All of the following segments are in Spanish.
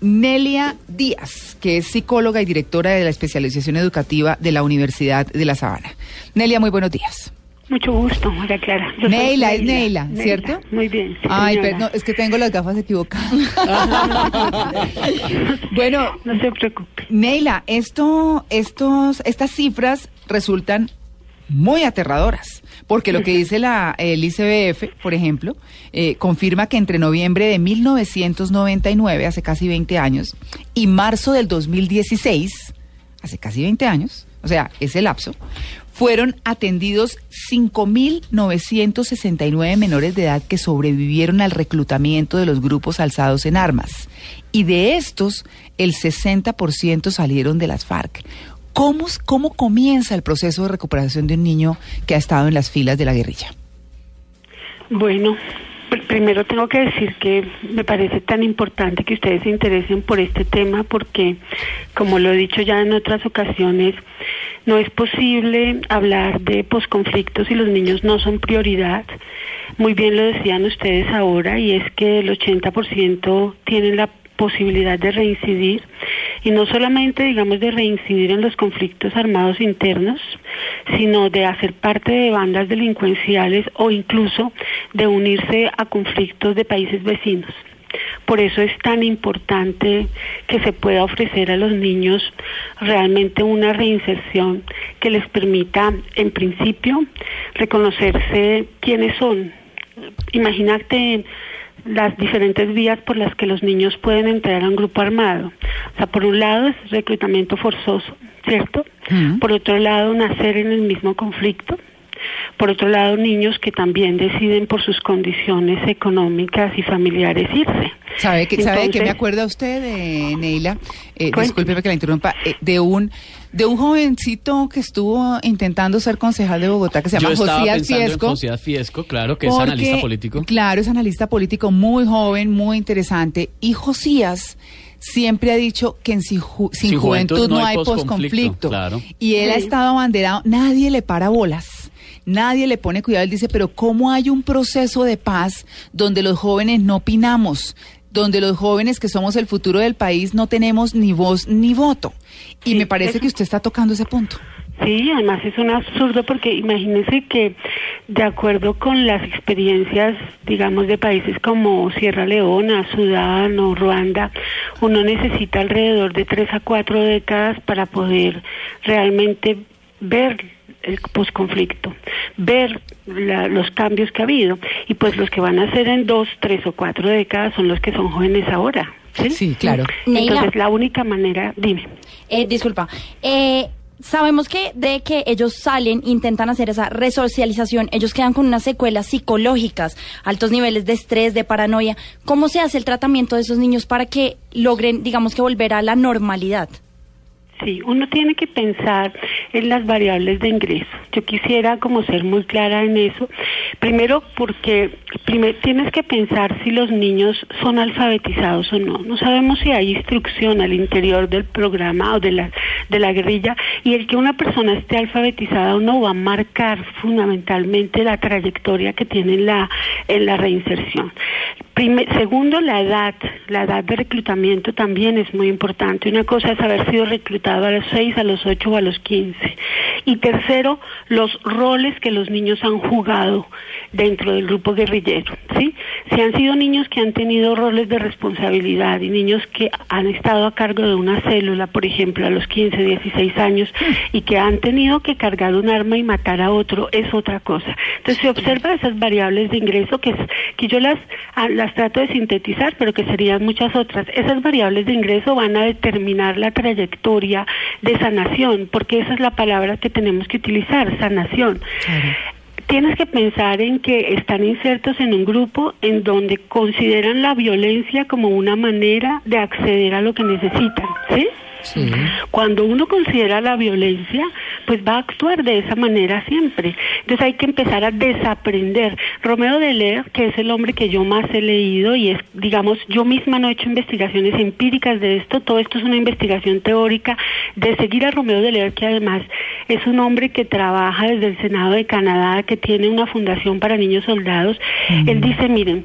Nelia Díaz, que es psicóloga y directora de la especialización educativa de la Universidad de La Sabana. Nelia, muy buenos días. Mucho gusto, María Clara. Neila, es Neila, ¿cierto? Muy bien. Ay, pero es que tengo las gafas equivocadas. bueno, no se preocupe. Neila, esto, estos, estas cifras resultan muy aterradoras, porque lo que dice la, el ICBF, por ejemplo, eh, confirma que entre noviembre de 1999, hace casi 20 años, y marzo del 2016, hace casi 20 años, o sea, ese lapso, fueron atendidos 5.969 menores de edad que sobrevivieron al reclutamiento de los grupos alzados en armas. Y de estos, el 60% salieron de las FARC. ¿Cómo, ¿Cómo comienza el proceso de recuperación de un niño que ha estado en las filas de la guerrilla? Bueno, primero tengo que decir que me parece tan importante que ustedes se interesen por este tema porque, como lo he dicho ya en otras ocasiones, no es posible hablar de posconflictos si los niños no son prioridad. Muy bien lo decían ustedes ahora y es que el 80% tienen la posibilidad de reincidir y no solamente digamos de reincidir en los conflictos armados internos, sino de hacer parte de bandas delincuenciales o incluso de unirse a conflictos de países vecinos. Por eso es tan importante que se pueda ofrecer a los niños realmente una reinserción que les permita, en principio, reconocerse quiénes son. Imagínate las diferentes vías por las que los niños pueden entrar a un grupo armado. O sea, por un lado es reclutamiento forzoso, ¿cierto? Por otro lado, nacer en el mismo conflicto. Por otro lado, niños que también deciden por sus condiciones económicas y familiares irse. ¿Sabe que, ¿sabe que me acuerda usted, de Neila? Eh, discúlpeme que la interrumpa, eh, de un de un jovencito que estuvo intentando ser concejal de Bogotá que se llama Josías Fiesco. Josías Fiesco, claro, que es analista político. Claro, es analista político muy joven, muy interesante. Y Josías siempre ha dicho que en sin, juventud, no hay posconflicto. Y él ha estado abanderado, nadie le para bolas. Nadie le pone cuidado, él dice, pero ¿cómo hay un proceso de paz donde los jóvenes no opinamos? Donde los jóvenes que somos el futuro del país no tenemos ni voz ni voto. Y me parece que usted está tocando ese punto. Sí, además es un absurdo porque imagínense que de acuerdo con las experiencias, digamos, de países como Sierra Leona, Sudán o Ruanda, uno necesita alrededor de tres a cuatro décadas para poder realmente ver el posconflicto, ver los cambios que ha habido. Y pues los que van a ser en dos, tres o cuatro décadas son los que son jóvenes ahora. Sí, claro. Entonces la única manera, dime. Eh, disculpa. Eh, sabemos que de que ellos salen, intentan hacer esa resocialización, ellos quedan con unas secuelas psicológicas, altos niveles de estrés, de paranoia. ¿Cómo se hace el tratamiento de esos niños para que logren, digamos que volver a la normalidad? Sí, uno tiene que pensar en las variables de ingreso. Yo quisiera como ser muy clara en eso. Primero porque tienes que pensar si los niños son alfabetizados o no. No sabemos si hay instrucción al interior del programa o de la, de la guerrilla y el que una persona esté alfabetizada o no va a marcar fundamentalmente la trayectoria que tiene en la, en la reinserción segundo, la edad. La edad de reclutamiento también es muy importante. Una cosa es haber sido reclutado a los 6, a los 8 o a los 15. Y tercero, los roles que los niños han jugado dentro del grupo guerrillero. ¿sí? Si han sido niños que han tenido roles de responsabilidad y niños que han estado a cargo de una célula, por ejemplo, a los 15, 16 años, y que han tenido que cargar un arma y matar a otro, es otra cosa. Entonces se observa esas variables de ingreso que, que yo las, las trato de sintetizar, pero que serían muchas otras. Esas variables de ingreso van a determinar la trayectoria de sanación, porque esa es la palabra que tenemos que utilizar, sanación. Tienes que pensar en que están insertos en un grupo en donde consideran la violencia como una manera de acceder a lo que necesitan, ¿sí? Cuando uno considera la violencia, pues va a actuar de esa manera siempre. Entonces hay que empezar a desaprender. Romeo de Leer, que es el hombre que yo más he leído y es, digamos, yo misma no he hecho investigaciones empíricas de esto, todo esto es una investigación teórica de seguir a Romeo de Leer, que además es un hombre que trabaja desde el Senado de Canadá, que tiene una fundación para niños soldados. Él dice, miren,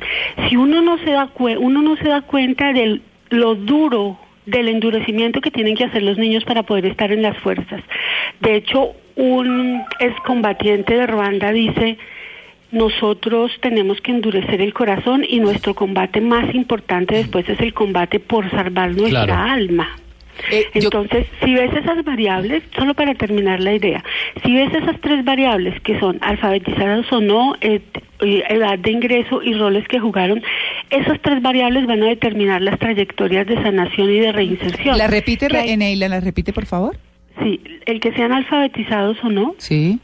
si uno no se da uno no se da cuenta del lo duro del endurecimiento que tienen que hacer los niños para poder estar en las fuerzas. De hecho, un excombatiente de Ruanda dice, nosotros tenemos que endurecer el corazón y nuestro combate más importante después es el combate por salvar nuestra alma. Eh, Entonces, si ves esas variables, solo para terminar la idea, si ves esas tres variables que son alfabetizados o no, edad de ingreso y roles que jugaron, esas tres variables van a determinar las trayectorias de sanación y de reinserción. ¿La repite, Eneila, la repite, por favor? Sí, el que sean alfabetizados o no. Sí.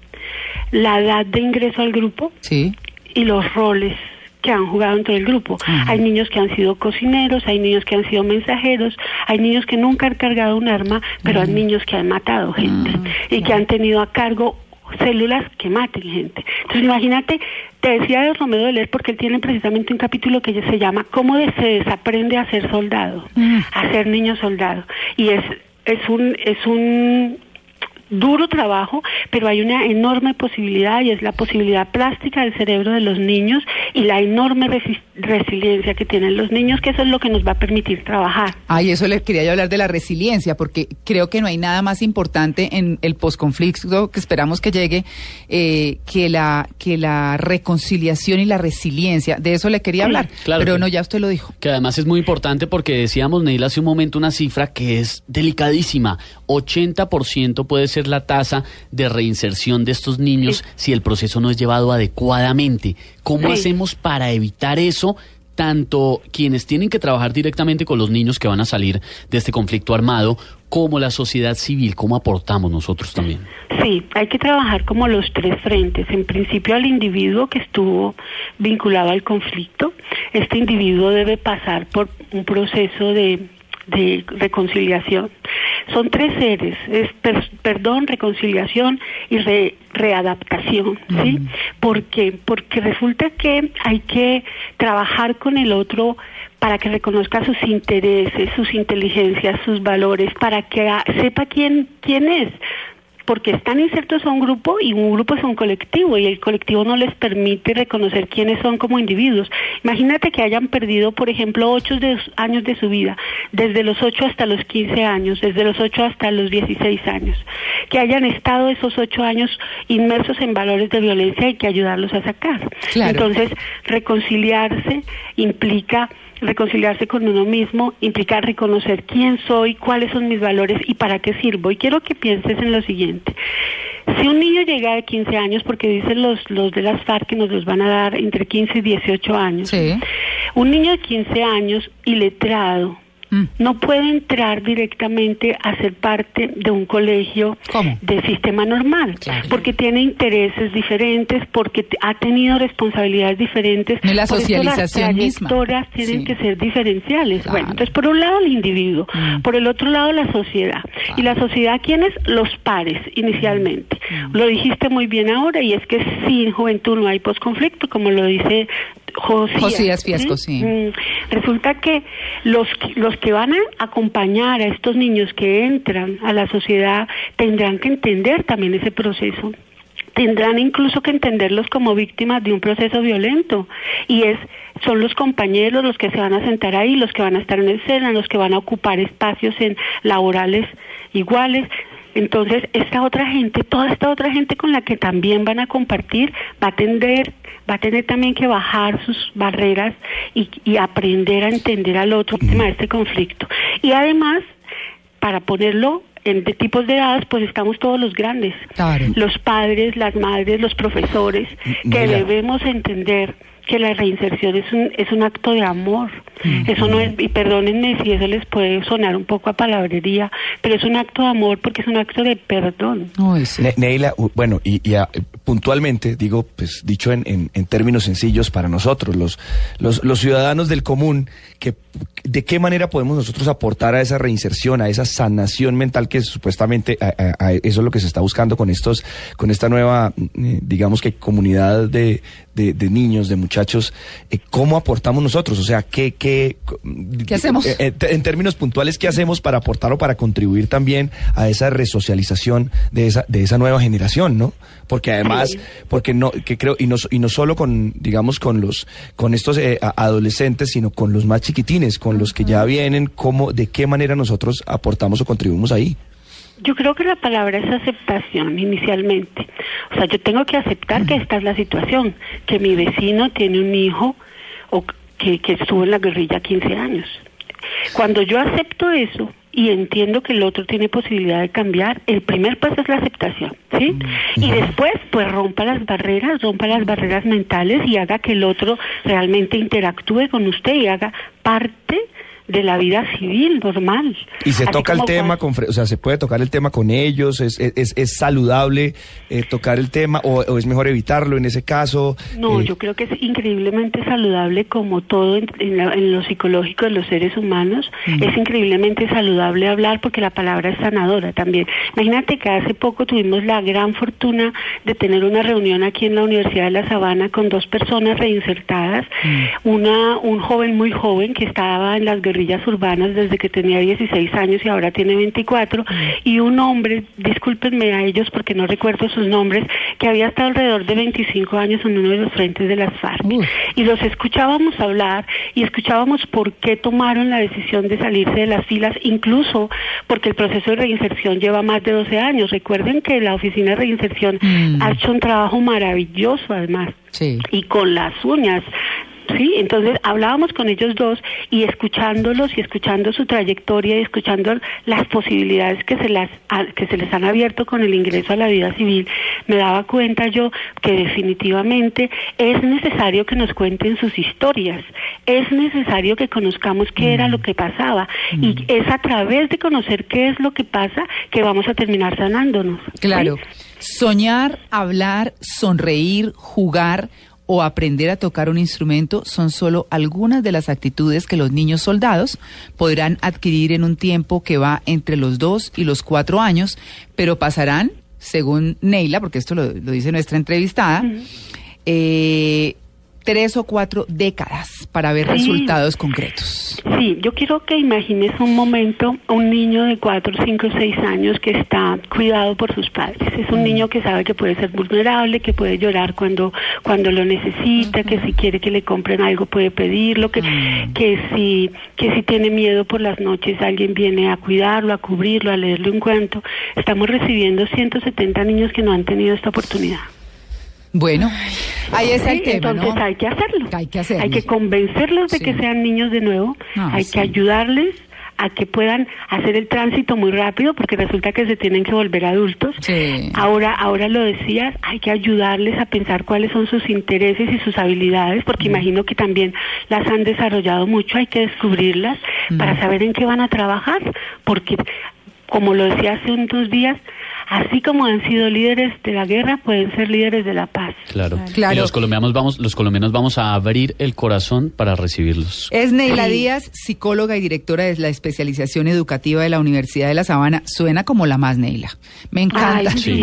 La edad de ingreso al grupo. Sí. Y los roles que han jugado dentro del grupo. Hay niños que han sido cocineros, hay niños que han sido mensajeros, hay niños que nunca han cargado un arma, pero hay niños que han matado gente y que han tenido a cargo células que maten gente. Entonces imagínate, te decía de Romero de leer porque él tiene precisamente un capítulo que se llama ¿Cómo se desaprende a ser soldado? A ser niño soldado. Y es, es un, es un duro trabajo, pero hay una enorme posibilidad y es la posibilidad plástica del cerebro de los niños y la enorme resiliencia que tienen los niños, que eso es lo que nos va a permitir trabajar. Ay, eso les quería yo hablar de la resiliencia, porque creo que no hay nada más importante en el posconflicto que esperamos que llegue eh, que la que la reconciliación y la resiliencia. De eso le quería hablar, pero no, ya usted lo dijo. Que además es muy importante porque decíamos, Neil, hace un momento una cifra que es delicadísima. 80% puede ser la tasa de reinserción de estos niños si el proceso no es llevado adecuadamente. ¿Cómo hacemos para evitar eso? tanto quienes tienen que trabajar directamente con los niños que van a salir de este conflicto armado, como la sociedad civil, cómo aportamos nosotros también. Sí, hay que trabajar como los tres frentes. En principio al individuo que estuvo vinculado al conflicto, este individuo debe pasar por un proceso de de reconciliación. Son tres seres, es perdón, reconciliación y readaptación, ¿sí? Porque Porque resulta que hay que trabajar con el otro para que reconozca sus intereses, sus inteligencias, sus valores, para que sepa quién quién es, porque están insertos a un grupo y un grupo es un colectivo y el colectivo no les permite reconocer quiénes son como individuos. Imagínate que hayan perdido, por ejemplo, ocho años de su vida, desde los ocho hasta los quince años, desde los ocho hasta los dieciséis años, que hayan estado esos ocho años inmersos en valores de violencia y que ayudarlos a sacar. Entonces, reconciliarse implica reconciliarse con uno mismo implica reconocer quién soy, cuáles son mis valores y para qué sirvo. Y quiero que pienses en lo siguiente. Si un niño llega de 15 años, porque dicen los, los de las FARC que nos los van a dar entre 15 y 18 años, un niño de 15 años iletrado, Mm. no puede entrar directamente a ser parte de un colegio de sistema normal, porque tiene intereses diferentes, porque ha tenido responsabilidades diferentes. la socialización las trayectorias tienen que ser diferenciales. Bueno, entonces por un lado el individuo, mm. por el otro lado la sociedad. Y la sociedad, ¿quiénes? Los pares inicialmente. Mm. Lo dijiste muy bien ahora y es que sin juventud no hay posconflicto, como lo dice Josías. Fiasco, sí. Mm, resulta que los, los que van a acompañar a estos niños que entran a la sociedad tendrán que entender también ese proceso tendrán incluso que entenderlos como víctimas de un proceso violento y es son los compañeros los que se van a sentar ahí, los que van a estar en escena, los que van a ocupar espacios en laborales iguales. Entonces, esta otra gente, toda esta otra gente con la que también van a compartir, va a tender va a tener también que bajar sus barreras y, aprender a entender al otro tema de este conflicto. Y además, para ponerlo en de tipos de edades, pues estamos todos los grandes, los padres, las madres, los profesores, que debemos entender que la reinserción es un, es un acto de amor. Eso no es, y perdónenme si eso les puede sonar un poco a palabrería, pero es un acto de amor porque es un acto de perdón. Neila, bueno, y, puntualmente, digo, pues dicho en, en, términos sencillos para nosotros, los, los, los ciudadanos del común, que de qué manera podemos nosotros aportar a esa reinserción, a esa sanación mental que supuestamente eso es lo que se está buscando con estos, con esta nueva, eh, digamos que comunidad de, de, niños, de muchachos, eh, ¿cómo aportamos nosotros? O sea, ¿qué, qué, ¿Qué hacemos? Eh, eh, en términos puntuales, ¿qué hacemos para aportar o para contribuir también a esa resocialización de esa, de esa nueva generación, ¿no? Porque además, porque no, que creo, y no, y no solo con, digamos, con los, con estos adolescentes, sino con los más chiquitines, con los que ya vienen, cómo, de qué manera nosotros aportamos o contribuimos ahí. Yo creo que la palabra es aceptación inicialmente. O sea, yo tengo que aceptar que esta es la situación, que mi vecino tiene un hijo o que, que estuvo en la guerrilla 15 años. Cuando yo acepto eso y entiendo que el otro tiene posibilidad de cambiar, el primer paso es la aceptación, ¿sí? Y después, pues rompa las barreras, rompa las barreras mentales y haga que el otro realmente interactúe con usted y haga parte de la vida civil normal. Y se toca el tema, con, o sea, se puede tocar el tema con ellos, es, es, es saludable eh, tocar el tema o, es mejor evitarlo en ese caso. No, eh, yo creo que es increíblemente saludable como todo en, lo psicológico de los seres humanos. Mm. Es increíblemente saludable hablar porque la palabra es sanadora también. Imagínate que hace poco tuvimos la gran fortuna de tener una reunión aquí en la Universidad de La Sabana con dos personas reinsertadas, mm. una un joven muy joven que estaba en las guerrillas urbanas desde que tenía 16 años y ahora tiene 24, y un hombre, discúlpenme a ellos porque no recuerdo sus nombres, que había estado alrededor de 25 años en uno de los frentes de las FARC. Y los escuchábamos hablar y escuchábamos por qué tomaron la decisión de salirse de las filas, incluso porque el proceso de reinserción lleva más de 12 años. Recuerden que la Oficina de Reinserción mm. ha hecho un trabajo maravilloso además. Y con las uñas ¿sí? Entonces hablábamos con ellos dos y escuchándolos y escuchando su trayectoria y escuchando las posibilidades que se, las, que se les han abierto con el ingreso a la vida civil, me daba cuenta yo que definitivamente es necesario que nos cuenten sus historias, es necesario que conozcamos qué era lo que pasaba y mm. es a través de conocer qué es lo que pasa que vamos a terminar sanándonos. Claro. Soñar, hablar, sonreír, jugar, o aprender a tocar un instrumento son solo algunas de las actitudes que los niños soldados podrán adquirir en un tiempo que va entre los dos y los cuatro años, pero pasarán, según Neila, porque esto lo, dice nuestra entrevistada, eh, tres o cuatro décadas para ver resultados concretos. Sí, yo quiero que imagines un momento un niño de cuatro, cinco, seis años que está cuidado por sus padres. Es un mm. niño que sabe que puede ser vulnerable, que puede llorar cuando cuando lo necesita, que si quiere que le compren algo puede pedirlo, que mm. que si que si tiene miedo por las noches alguien viene a cuidarlo, a cubrirlo, a leerle un cuento. Estamos recibiendo 170 niños que no han tenido esta oportunidad. Bueno, ahí está el tema, Entonces hay que hacerlo. Hay que hacerlo. Hay que convencerlos de que sean niños de nuevo. hay que ayudarles a que puedan hacer el tránsito muy rápido porque resulta que se tienen que volver adultos. Ahora, ahora lo decías, hay que ayudarles a pensar cuáles son sus intereses y sus habilidades porque imagino que también las han desarrollado mucho, hay que descubrirlas para saber en qué van a trabajar porque como lo decía hace unos días, así como han sido líderes de la guerra, pueden ser líderes de la paz. Claro. claro. Y los colombianos vamos, los colombianos vamos a abrir el corazón para recibirlos. Es Neila Díaz, psicóloga y directora de la especialización educativa de la Universidad de La Sabana. Suena como la más Neila. Me encanta. sí.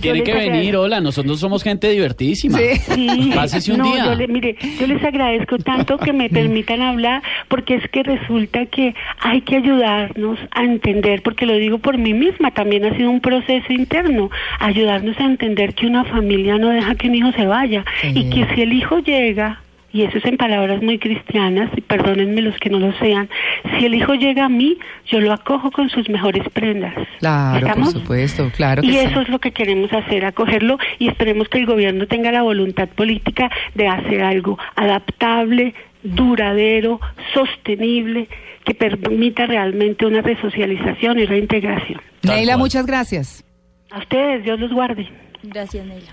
tiene, que venir, hola, nosotros somos gente divertidísima. Sí. Pásese un día. Yo mire, yo les agradezco tanto que me permitan hablar, porque es que resulta que hay que ayudarnos a entender, porque lo digo por mí misma, también ha sido un proceso interno, ayudarnos a entender que una familia no deja que un hijo se vaya y que si el hijo llega y eso es en palabras muy cristianas, y perdónenme los que no lo sean, si el hijo llega a mí, yo lo acojo con sus mejores prendas. Claro, por supuesto, claro. y eso es lo que queremos hacer, acogerlo y esperemos que el gobierno tenga la voluntad política de hacer algo adaptable, duradero, sostenible, que permita realmente una resocialización y reintegración. Neila, muchas gracias. A ustedes, Dios los guarde. Gracias, Neila.